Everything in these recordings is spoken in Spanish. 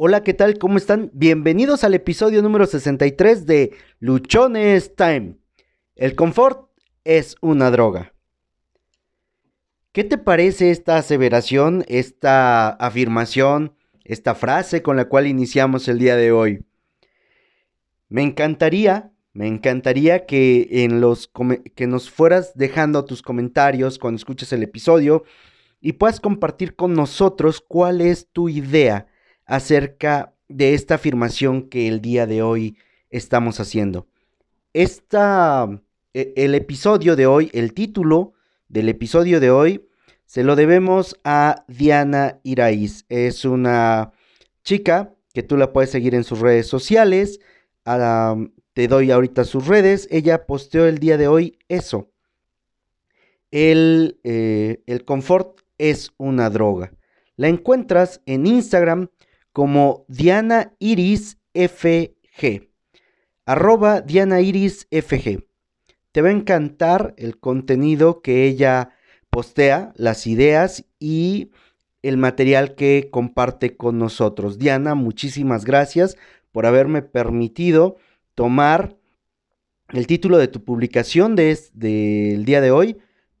Hola, ¿qué tal? ¿Cómo están? Bienvenidos al episodio número 63 de Luchones Time. El confort es una droga. ¿Qué te parece esta aseveración, esta afirmación, esta frase con la cual iniciamos el día de hoy? Me encantaría, me encantaría que en los que nos fueras dejando tus comentarios cuando escuches el episodio y puedas compartir con nosotros cuál es tu idea acerca de esta afirmación que el día de hoy estamos haciendo. Esta, e, el episodio de hoy, el título del episodio de hoy, se lo debemos a Diana Iraíz. Es una chica que tú la puedes seguir en sus redes sociales. te doy ahorita sus redes. Ella posteó el día de hoy eso. El, eh, el confort es una droga. La encuentras en Instagram como Diana Iris FG. Arroba Diana Iris FG. Te va a encantar el contenido que ella postea, las ideas y el material que comparte con nosotros. Diana, muchísimas gracias por haberme permitido tomar el título de tu publicación del día de hoy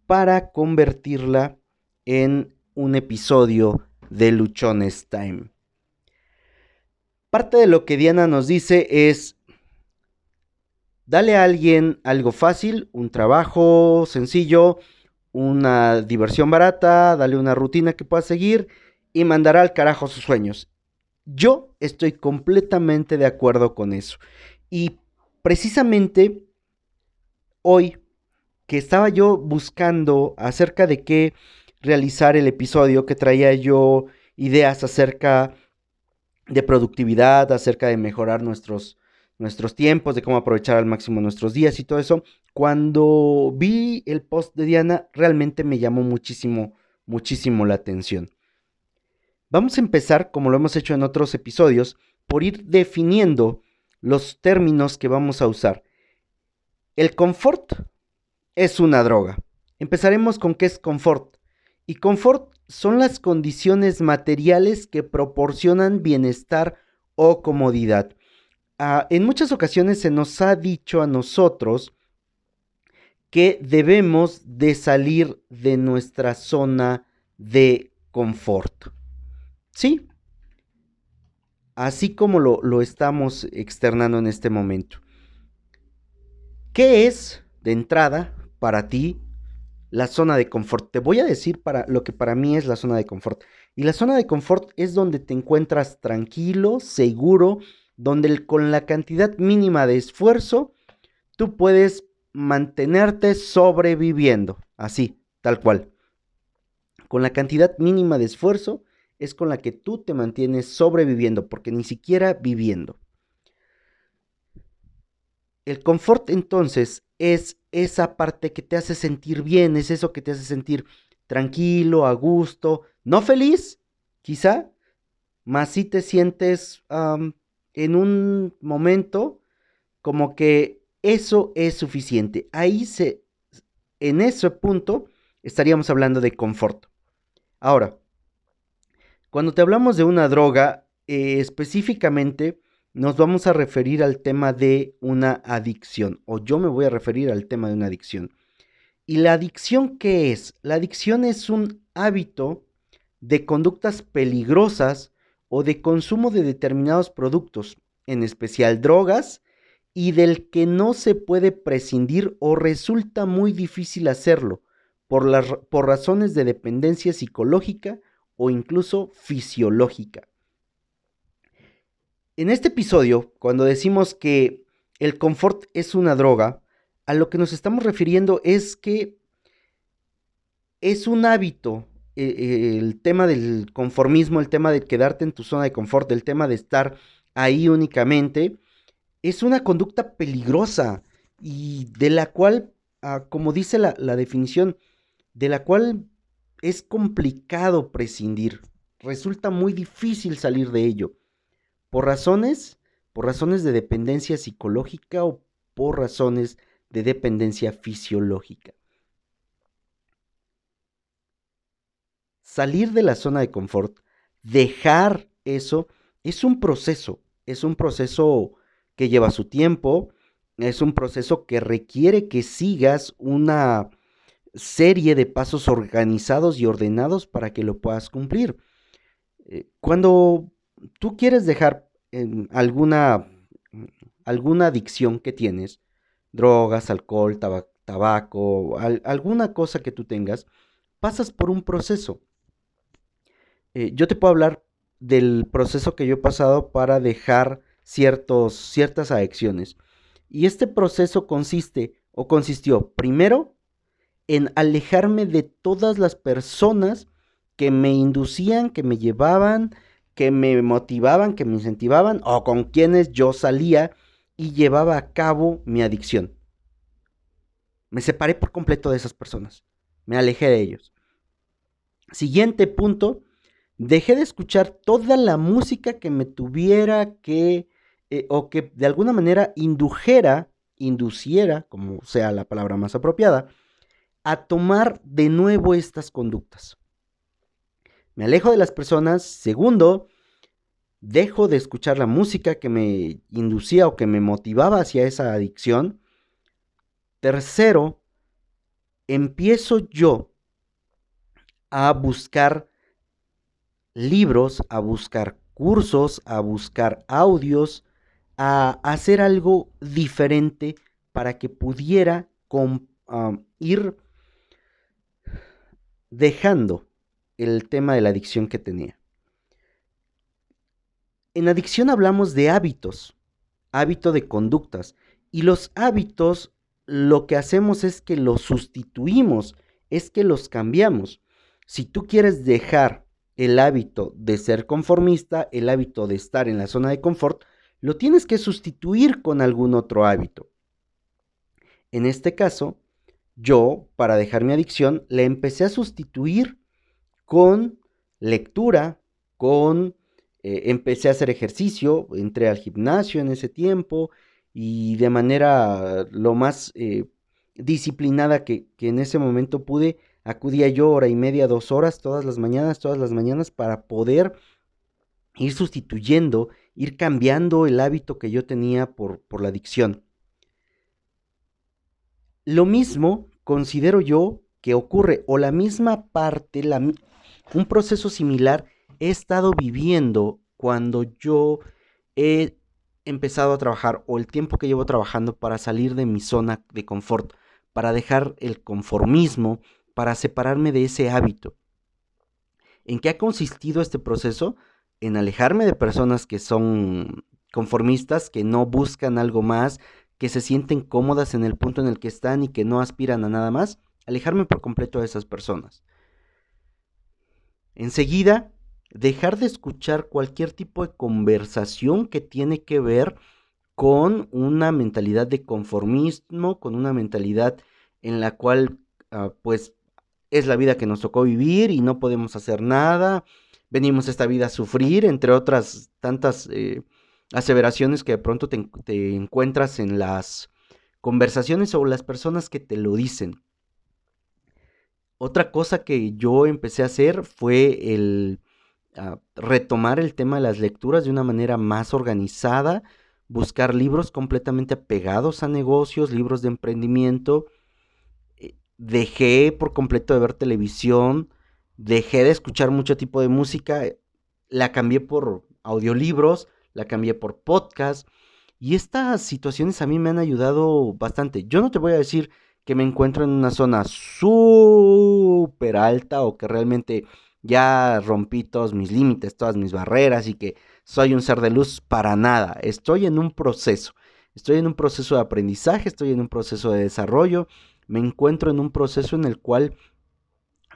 para convertirla en un episodio de Luchones Time. Parte de lo que Diana nos dice es, dale a alguien algo fácil, un trabajo sencillo, una diversión barata, dale una rutina que pueda seguir y mandará al carajo sus sueños. Yo estoy completamente de acuerdo con eso. Y precisamente hoy que estaba yo buscando acerca de qué realizar el episodio, que traía yo ideas acerca de productividad, acerca de mejorar nuestros, nuestros tiempos, de cómo aprovechar al máximo nuestros días y todo eso. Cuando vi el post de Diana, realmente me llamó muchísimo, muchísimo la atención. Vamos a empezar, como lo hemos hecho en otros episodios, por ir definiendo los términos que vamos a usar. El confort es una droga. Empezaremos con qué es confort. Y confort son las condiciones materiales que proporcionan bienestar o comodidad. Ah, en muchas ocasiones se nos ha dicho a nosotros que debemos de salir de nuestra zona de confort. Sí, así como lo, lo estamos externando en este momento. ¿Qué es de entrada para ti la zona de confort. Te voy a decir para lo que para mí es la zona de confort. Y la zona de confort es donde te encuentras tranquilo, seguro, donde con la cantidad mínima de esfuerzo tú puedes mantenerte sobreviviendo, así, tal cual. Con la cantidad mínima de esfuerzo es con la que tú te mantienes sobreviviendo, porque ni siquiera viviendo. El confort entonces es esa parte que te hace sentir bien, es eso que te hace sentir tranquilo, a gusto, no feliz, quizá, más si te sientes en un momento como que eso es suficiente. Ahí se, en ese punto estaríamos hablando de confort. Ahora, cuando te hablamos de una droga, eh, específicamente nos vamos a referir al tema de una adicción, o yo me voy a referir al tema de una adicción. ¿Y la adicción qué es? La adicción es un hábito de conductas peligrosas o de consumo de determinados productos, en especial drogas, y del que no se puede prescindir o resulta muy difícil hacerlo por, por razones de dependencia psicológica o incluso fisiológica. En este episodio, cuando decimos que el confort es una droga, a lo que nos estamos refiriendo es que es un hábito e, e, el tema del conformismo, el tema de quedarte en tu zona de confort, el tema de estar ahí únicamente, es una conducta peligrosa y de la cual, ah, como dice la, la definición, de la cual es complicado prescindir, resulta muy difícil salir de ello por razones, por razones de dependencia psicológica o por razones de dependencia fisiológica. Salir de la zona de confort, dejar eso, es un proceso, es un proceso que lleva su tiempo, es un proceso que requiere que sigas una serie de pasos organizados y ordenados para que lo puedas cumplir. Eh, cuando tú quieres dejar alguna, alguna adicción que tienes, drogas, alcohol, tabaco, alguna cosa que tú tengas, pasas por un proceso. Eh, yo te puedo hablar del proceso que yo he pasado para dejar ciertos, ciertas adicciones. Y este proceso consiste o consistió primero en alejarme de todas las personas que me inducían, que me llevaban, que me motivaban, que me incentivaban o con quienes yo salía y llevaba a cabo mi adicción. Me separé por completo de esas personas. Me alejé de ellos. Siguiente punto, dejé de escuchar toda la música que me tuviera que eh, o que de alguna manera indujera, induciera, como sea la palabra más apropiada, a tomar de nuevo estas conductas. Me alejo de las personas. Segundo, dejo de escuchar la música que me inducía o que me motivaba hacia esa adicción. Tercero, empiezo yo a buscar libros, a buscar cursos, a buscar audios, a hacer algo diferente para que pudiera ir dejando el tema de la adicción que tenía. En adicción hablamos de hábitos, hábito de conductas, y los hábitos lo que hacemos es que los sustituimos, es que los cambiamos. Si tú quieres dejar el hábito de ser conformista, el hábito de estar en la zona de confort, lo tienes que sustituir con algún otro hábito. En este caso, yo, para dejar mi adicción, le empecé a sustituir con lectura, con... Eh, empecé a hacer ejercicio, entré al gimnasio en ese tiempo y de manera lo más eh, disciplinada que, que en ese momento pude, acudía yo hora y media, dos horas todas las mañanas, todas las mañanas para poder ir sustituyendo ir cambiando el hábito que yo tenía por, por la adicción. Lo mismo considero yo que ocurre, o la misma parte, un proceso similar he estado viviendo cuando yo he empezado a trabajar o el tiempo que llevo trabajando para salir de mi zona de confort, para dejar el conformismo, para separarme de ese hábito. ¿En qué ha consistido este proceso? en alejarme de personas que son conformistas, que no buscan algo más, que se sienten cómodas en el punto en el que están y que no aspiran a nada más, alejarme por completo de esas personas. Enseguida, dejar de escuchar cualquier tipo de conversación que tiene que ver con una mentalidad de conformismo, con una mentalidad en la cual ah, pues es la vida que nos tocó vivir y no podemos hacer nada, venimos esta vida a sufrir, entre otras tantas eh, aseveraciones que de pronto te, encuentras en las conversaciones o las personas que te lo dicen. Otra cosa que yo empecé a hacer fue el ah, retomar el tema de las lecturas de una manera más organizada, buscar libros completamente apegados a negocios, libros de emprendimiento. Eh, dejé por completo de ver televisión, dejé de escuchar mucho tipo de música, la cambié por audiolibros, la cambié por podcast. Y estas situaciones a mí me han ayudado bastante. Yo no te voy a decir que me encuentro en una zona súper alta o que realmente ya rompí todos mis límites, todas mis barreras y que soy un ser de luz para nada. Estoy en un proceso. Estoy en un proceso de aprendizaje, estoy en un proceso de desarrollo. Me encuentro en un proceso en el cual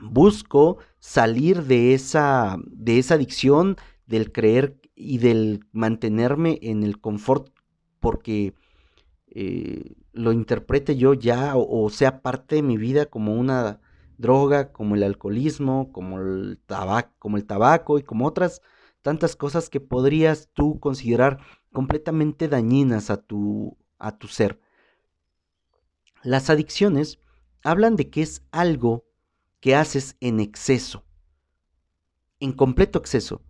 busco salir de esa, de esa adicción, del creer y del mantenerme en el confort porque eh, lo interprete yo ya o, sea parte de mi vida como una droga, como el alcoholismo, como el, tabaco, como el tabaco y como otras tantas cosas que podrías tú considerar completamente dañinas a tu, a tu ser. Las adicciones hablan de que es algo que haces en exceso, en completo exceso.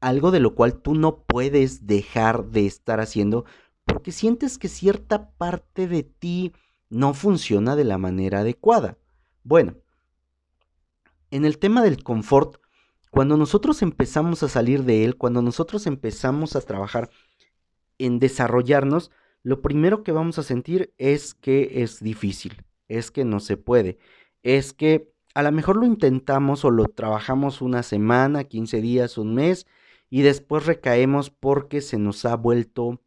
algo de lo cual tú no puedes dejar de estar haciendo porque sientes que cierta parte de ti no funciona de la manera adecuada. Bueno, en el tema del confort, cuando nosotros empezamos a salir de él, cuando nosotros empezamos a trabajar en desarrollarnos, lo primero que vamos a sentir es que es difícil, es que no se puede, es que a lo mejor lo intentamos o lo trabajamos una semana, 15 días, un mes, y después recaemos porque se nos ha vuelto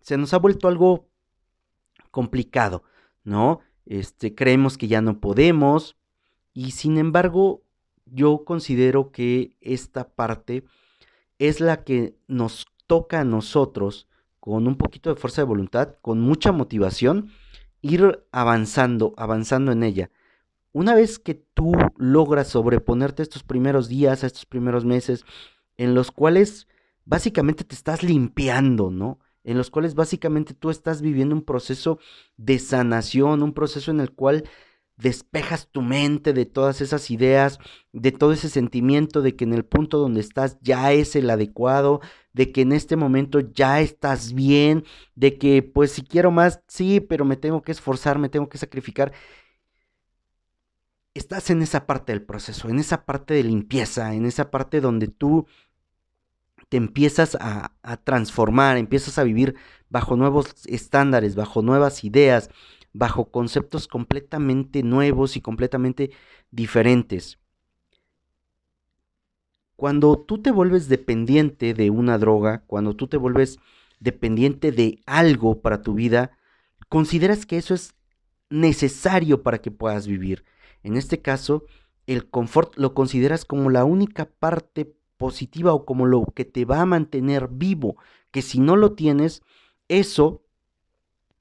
se nos ha vuelto algo complicado, ¿no? Este, creemos que ya no podemos y sin embargo yo considero que esta parte es la que nos toca a nosotros con un poquito de fuerza de voluntad, con mucha motivación, ir avanzando, avanzando en ella. Una vez que tú logras sobreponerte estos primeros días, a estos primeros meses, en los cuales básicamente te estás limpiando, ¿no? En los cuales básicamente tú estás viviendo un proceso de sanación, un proceso en el cual despejas tu mente de todas esas ideas, de todo ese sentimiento de que en el punto donde estás ya es el adecuado, de que en este momento ya estás bien, de que pues si quiero más, sí, pero me tengo que esforzar, me tengo que sacrificar. Estás en esa parte del proceso, en esa parte de limpieza, en esa parte donde tú te empiezas a, a transformar, empiezas a vivir bajo nuevos estándares, bajo nuevas ideas, bajo conceptos completamente nuevos y completamente diferentes. Cuando tú te vuelves dependiente de una droga, cuando tú te vuelves dependiente de algo para tu vida, consideras que eso es necesario para que puedas vivir. En este caso, el confort lo consideras como la única parte positiva o como lo que te va a mantener vivo, que si no lo tienes, eso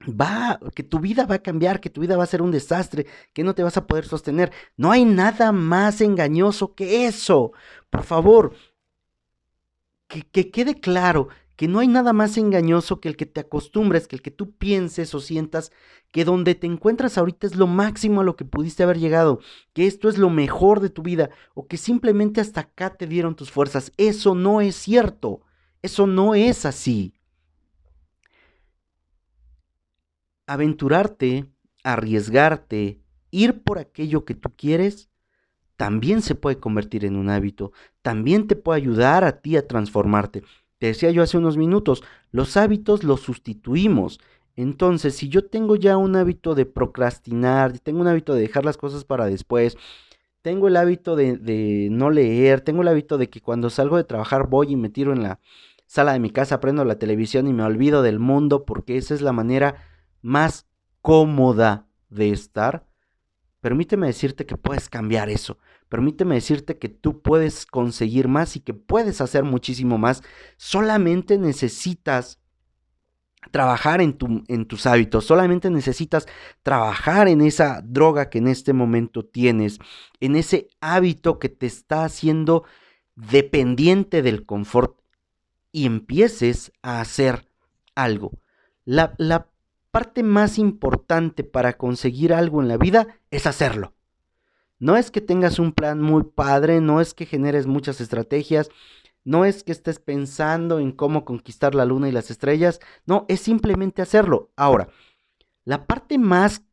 va, que tu vida va a cambiar, que tu vida va a ser un desastre, que no te vas a poder sostener. No hay nada más engañoso que eso. Por favor, que, que quede claro que no hay nada más engañoso que el que te acostumbres, que el que tú pienses o sientas que donde te encuentras ahorita es lo máximo a lo que pudiste haber llegado, que esto es lo mejor de tu vida o que simplemente hasta acá te dieron tus fuerzas. Eso no es cierto. Eso no es así. aventurarte, arriesgarte, ir por aquello que tú quieres, también se puede convertir en un hábito, también te puede ayudar a ti a transformarte. Te decía yo hace unos minutos, los hábitos los sustituimos. Entonces, si yo tengo ya un hábito de procrastinar, tengo un hábito de dejar las cosas para después, tengo el hábito de, de, no leer, tengo el hábito de que cuando salgo de trabajar voy y me tiro en la sala de mi casa, prendo la televisión y me olvido del mundo porque esa es la manera más cómoda de estar, permíteme decirte que puedes cambiar eso. Permíteme decirte que tú puedes conseguir más y que puedes hacer muchísimo más. Solamente necesitas trabajar en, tu, en, tus hábitos, solamente necesitas trabajar en esa droga que en este momento tienes, en ese hábito que te está haciendo dependiente del confort y empieces a hacer algo. La, la parte más importante para conseguir algo en la vida es hacerlo. No es que tengas un plan muy padre, no es que generes muchas estrategias, no es que estés pensando en cómo conquistar la luna y las estrellas, no, es simplemente hacerlo. Ahora, la parte más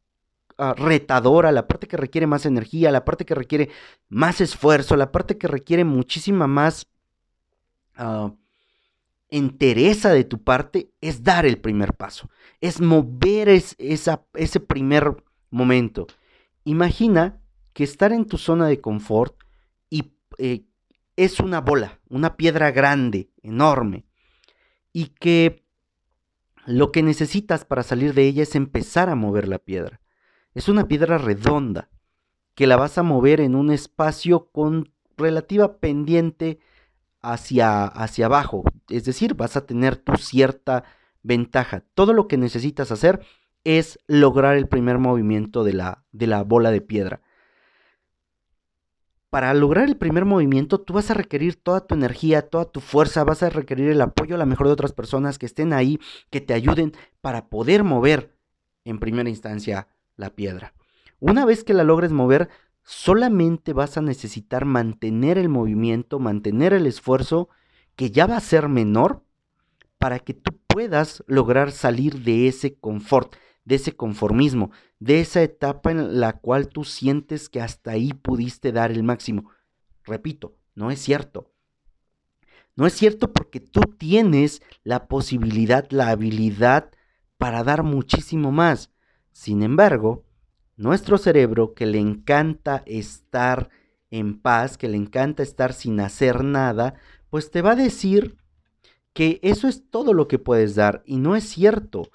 uh, retadora, la parte que requiere más energía, la parte que requiere más esfuerzo, la parte que requiere muchísima más uh, entereza de tu parte es dar el primer paso, es mover ese primer momento. Imagina que estar en tu zona de confort y eh, es una bola, una piedra grande, enorme, y que lo que necesitas para salir de ella es empezar a mover la piedra. Es una piedra redonda que la vas a mover en un espacio con relativa pendiente hacia, hacia abajo. Es decir, vas a tener tu cierta ventaja. Todo lo que necesitas hacer es lograr el primer movimiento de la, de la bola de piedra. Para lograr el primer movimiento, tú vas a requerir toda tu energía, toda tu fuerza, vas a requerir el apoyo a la mejor de otras personas que estén ahí, que te ayuden para poder mover en primera instancia la piedra. Una vez que la logres mover, solamente vas a necesitar mantener el movimiento, mantener el esfuerzo, que ya va a ser menor, para que tú puedas lograr salir de ese confort, de ese conformismo, de esa etapa en la cual tú sientes que hasta ahí pudiste dar el máximo. Repito, no es cierto. No es cierto porque tú tienes la posibilidad, la habilidad para dar muchísimo más. Sin embargo, nuestro cerebro que le encanta estar en paz, que le encanta estar sin hacer nada, pues te va a decir que eso es todo lo que puedes dar y no es cierto.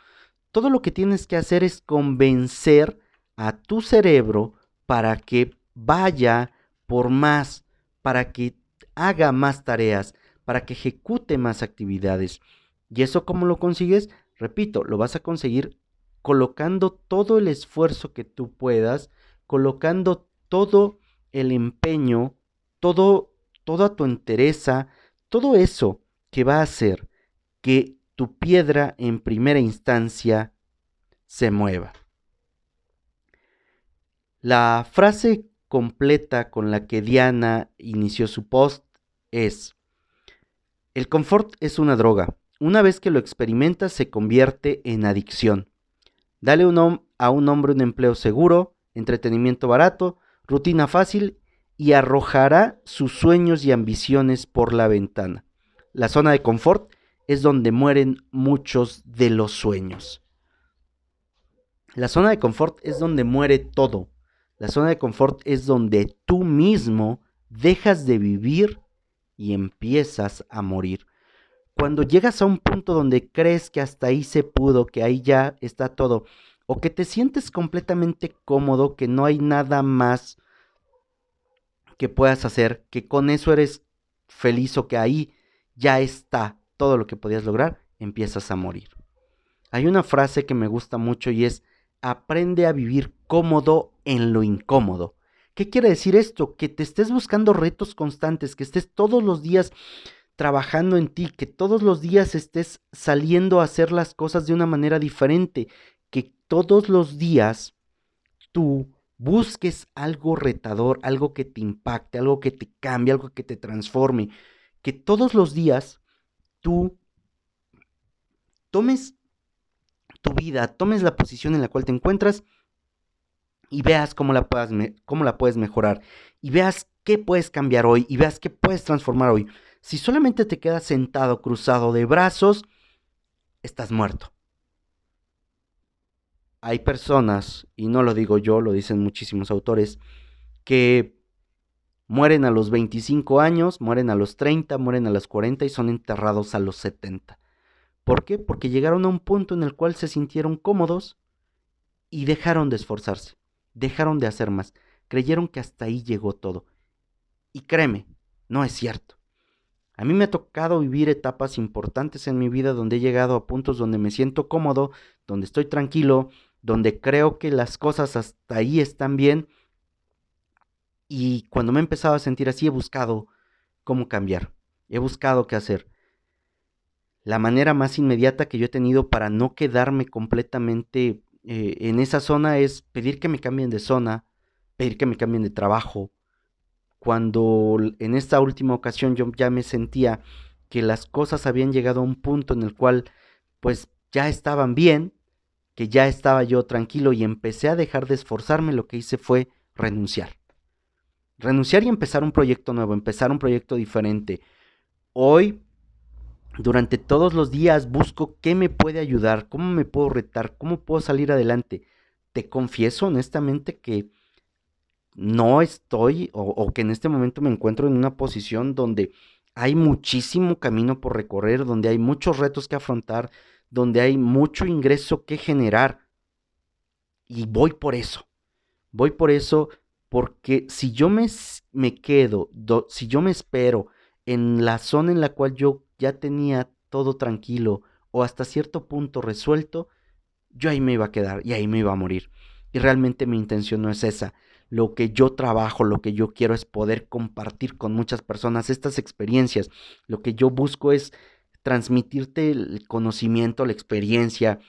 Todo lo que tienes que hacer es convencer a tu cerebro para que vaya por más, para que haga más tareas, para que ejecute más actividades. ¿Y eso cómo lo consigues? Repito, lo vas a conseguir colocando todo el esfuerzo que tú puedas, colocando todo el empeño, todo, toda tu entereza, todo eso que va a hacer que tu piedra en primera instancia se mueva. La frase completa con la que Diana inició su post es, el confort es una droga. Una vez que lo experimentas se convierte en adicción. Dale a un hombre un empleo seguro, entretenimiento barato, rutina fácil y arrojará sus sueños y ambiciones por la ventana. La zona de confort es donde mueren muchos de los sueños. La zona de confort es donde muere todo. La zona de confort es donde tú mismo dejas de vivir y empiezas a morir. Cuando llegas a un punto donde crees que hasta ahí se pudo, que ahí ya está todo, o que te sientes completamente cómodo, que no hay nada más que puedas hacer, que con eso eres feliz o que ahí ya está todo lo que podías lograr, empiezas a morir. Hay una frase que me gusta mucho y es, aprende a vivir cómodo en lo incómodo. ¿Qué quiere decir esto? Que te estés buscando retos constantes, que estés todos los días trabajando en ti, que todos los días estés saliendo a hacer las cosas de una manera diferente, que todos los días tú busques algo retador, algo que te impacte, algo que te cambie, algo que te transforme, que todos los días tú tomes tu vida, tomes la posición en la cual te encuentras y veas cómo la, cómo la puedes mejorar y veas qué puedes cambiar hoy y veas qué puedes transformar hoy. Si solamente te quedas sentado cruzado de brazos, estás muerto. Hay personas, y no lo digo yo, lo dicen muchísimos autores, que Mueren a los 25 años, mueren a los 30, mueren a los 40 y son enterrados a los 70. ¿Por qué? Porque llegaron a un punto en el cual se sintieron cómodos y dejaron de esforzarse, dejaron de hacer más, creyeron que hasta ahí llegó todo. Y créeme, no es cierto. A mí me ha tocado vivir etapas importantes en mi vida donde he llegado a puntos donde me siento cómodo, donde estoy tranquilo, donde creo que las cosas hasta ahí están bien y cuando me he empezado a sentir así, he buscado cómo cambiar. He buscado qué hacer. La manera más inmediata que yo he tenido para no quedarme completamente eh, en esa zona es pedir que me cambien de zona, pedir que me cambien de trabajo. Cuando en esta última ocasión yo ya me sentía que las cosas habían llegado a un punto en el cual pues ya estaban bien, que ya estaba yo tranquilo y empecé a dejar de esforzarme, lo que hice fue renunciar renunciar y empezar un proyecto nuevo, empezar un proyecto diferente. Hoy, durante todos los días, busco qué me puede ayudar, cómo me puedo retar, cómo puedo salir adelante. Te confieso honestamente que no estoy o, que en este momento me encuentro en una posición donde hay muchísimo camino por recorrer, donde hay muchos retos que afrontar, donde hay mucho ingreso que generar. Y voy por eso. Voy por eso porque si yo me, me quedo, si yo me espero en la zona en la cual yo ya tenía todo tranquilo o hasta cierto punto resuelto, yo ahí me iba a quedar y ahí me iba a morir. Y realmente mi intención no es esa. Lo que yo trabajo, lo que yo quiero es poder compartir con muchas personas estas experiencias. Lo que yo busco es transmitirte el conocimiento, la experiencia,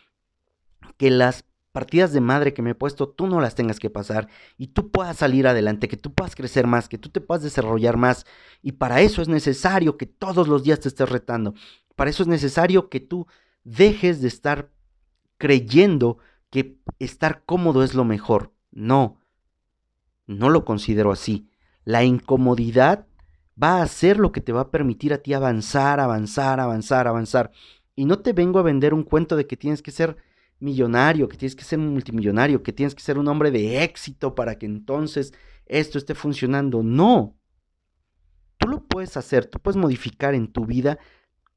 que las partidas de madre que me he puesto, tú no las tengas que pasar y tú puedas salir adelante, que tú puedas crecer más, que tú te puedas desarrollar más. Y para eso es necesario que todos los días te estés retando. Para eso es necesario que tú dejes de estar creyendo que estar cómodo es lo mejor. No, no lo considero así. La incomodidad va a ser lo que te va a permitir a ti avanzar, avanzar, avanzar, avanzar. Y no te vengo a vender un cuento de que tienes que ser millonario, que tienes que ser multimillonario, que tienes que ser un hombre de éxito para que entonces esto esté funcionando. No. Tú lo puedes hacer, tú puedes modificar en tu vida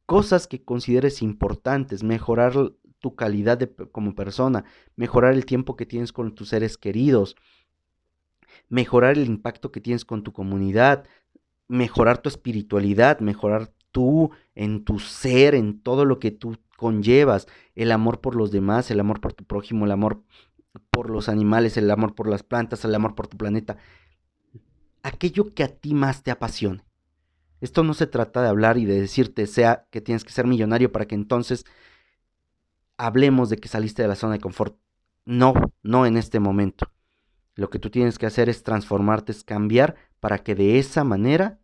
cosas que consideres importantes, mejorar tu calidad de, como persona, mejorar el tiempo que tienes con tus seres queridos, mejorar el impacto que tienes con tu comunidad, mejorar tu espiritualidad, mejorar tú en tu ser, en todo lo que tú conllevas, el amor por los demás, el amor por tu prójimo, el amor por los animales, el amor por las plantas, el amor por tu planeta, aquello que a ti más te apasione. Esto no se trata de hablar y de decirte sea que tienes que ser millonario para que entonces hablemos de que saliste de la zona de confort. No, no en este momento. Lo que tú tienes que hacer es transformarte, es cambiar para que de esa manera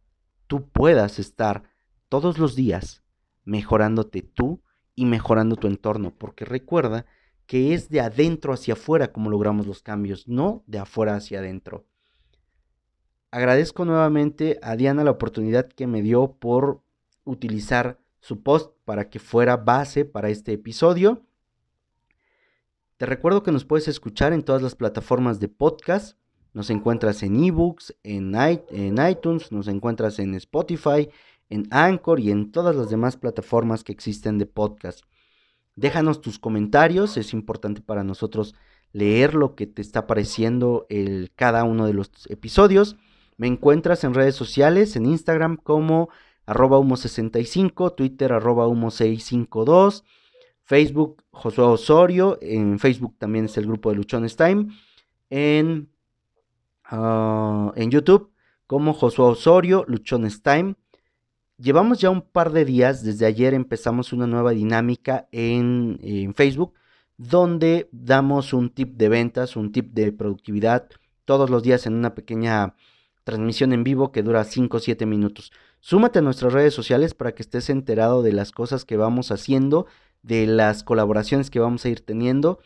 tú puedas estar todos los días mejorándote tú y mejorando tu entorno, porque recuerda que es de adentro hacia afuera como logramos los cambios, no de afuera hacia adentro. Agradezco nuevamente a Diana la oportunidad que me dio por utilizar su post para que fuera base para este episodio. Te recuerdo que nos puedes escuchar en todas las plataformas de podcast. Nos encuentras en ebooks, en, en iTunes, nos encuentras en Spotify, en Anchor y en todas las demás plataformas que existen de podcast. Déjanos tus comentarios, es importante para nosotros leer lo que te está pareciendo el, cada uno de los episodios. Me encuentras en redes sociales, en Instagram como arroba humo65, Twitter arroba humo652, Facebook Josué Osorio, en Facebook también es el grupo de Luchones Time, en, ah, en YouTube como Josué Osorio, Luchones Time. Llevamos ya un par de días, desde ayer empezamos una nueva dinámica en, Facebook, donde damos un tip de ventas, un tip de productividad todos los días en una pequeña transmisión en vivo que dura 5 o 7 minutos. Súmate a nuestras redes sociales para que estés enterado de las cosas que vamos haciendo, de las colaboraciones que vamos a ir teniendo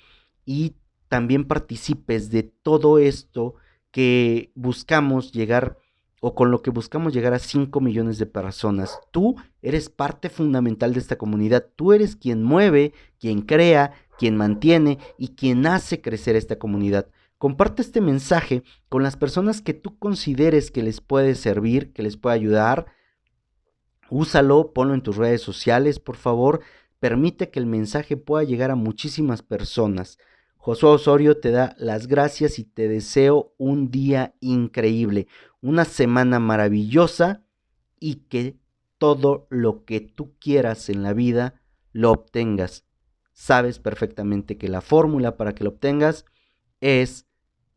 y también participes de todo esto que buscamos llegar o con lo que buscamos llegar a 5 millones de personas. Tú eres parte fundamental de esta comunidad. Tú eres quien mueve, quien crea, quien mantiene y quien hace crecer esta comunidad. Comparte este mensaje con las personas que tú consideres que les puede servir, que les puede ayudar. Úsalo, ponlo en tus redes sociales, por favor. Permite que el mensaje pueda llegar a muchísimas personas. Josué Osorio te da las gracias y te deseo un día increíble, una semana maravillosa y que todo lo que tú quieras en la vida lo obtengas. Sabes perfectamente que la fórmula para que lo obtengas es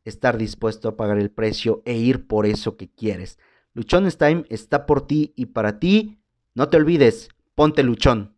estar dispuesto a pagar el precio e ir por eso que quieres. Luchones Time está por ti y para ti. No te olvides, ponte luchón.